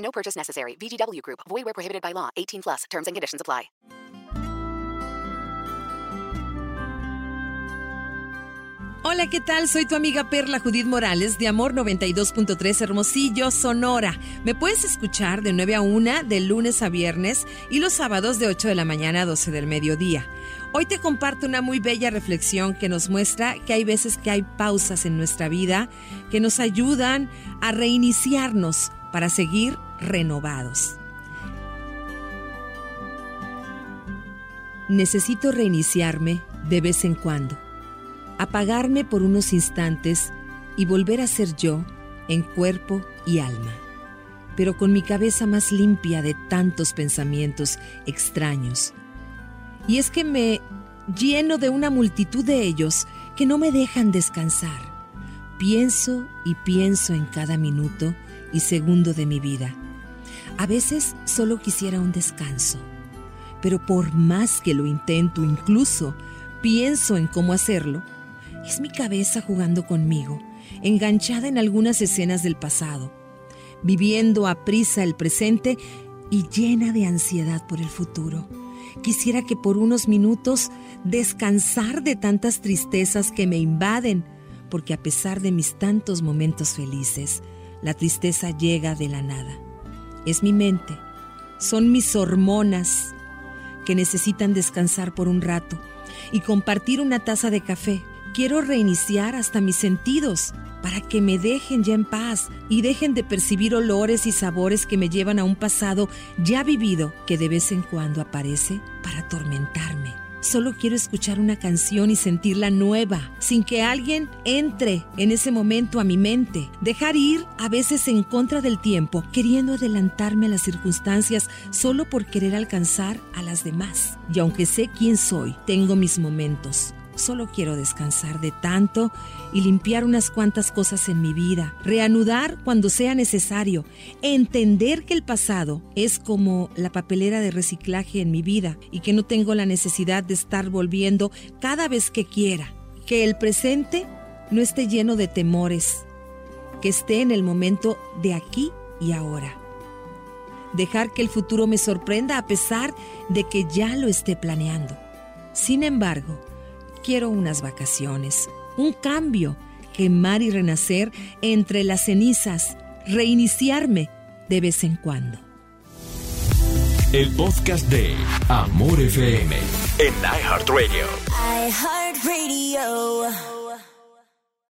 No purchase necessary. VGW Group. Void where prohibited by law. 18 plus. Terms and conditions apply. Hola, ¿qué tal? Soy tu amiga Perla Judith Morales de Amor 92.3 Hermosillo, Sonora. Me puedes escuchar de 9 a 1 de lunes a viernes y los sábados de 8 de la mañana a 12 del mediodía. Hoy te comparto una muy bella reflexión que nos muestra que hay veces que hay pausas en nuestra vida que nos ayudan a reiniciarnos para seguir renovados. Necesito reiniciarme de vez en cuando apagarme por unos instantes y volver a ser yo en cuerpo y alma, pero con mi cabeza más limpia de tantos pensamientos extraños. Y es que me lleno de una multitud de ellos que no me dejan descansar. Pienso y pienso en cada minuto y segundo de mi vida. A veces solo quisiera un descanso, pero por más que lo intento, incluso pienso en cómo hacerlo, es mi cabeza jugando conmigo, enganchada en algunas escenas del pasado, viviendo a prisa el presente y llena de ansiedad por el futuro. Quisiera que por unos minutos descansar de tantas tristezas que me invaden, porque a pesar de mis tantos momentos felices, la tristeza llega de la nada. Es mi mente, son mis hormonas que necesitan descansar por un rato y compartir una taza de café Quiero reiniciar hasta mis sentidos para que me dejen ya en paz y dejen de percibir olores y sabores que me llevan a un pasado ya vivido que de vez en cuando aparece para atormentarme. Solo quiero escuchar una canción y sentirla nueva, sin que alguien entre en ese momento a mi mente. Dejar ir a veces en contra del tiempo, queriendo adelantarme a las circunstancias solo por querer alcanzar a las demás. Y aunque sé quién soy, tengo mis momentos Solo quiero descansar de tanto y limpiar unas cuantas cosas en mi vida, reanudar cuando sea necesario, entender que el pasado es como la papelera de reciclaje en mi vida y que no tengo la necesidad de estar volviendo cada vez que quiera, que el presente no esté lleno de temores, que esté en el momento de aquí y ahora. Dejar que el futuro me sorprenda a pesar de que ya lo esté planeando. Sin embargo, Quiero unas vacaciones, un cambio, quemar y renacer entre las cenizas, reiniciarme de vez en cuando. El podcast de Amor FM en iHeartRadio. iHeartRadio.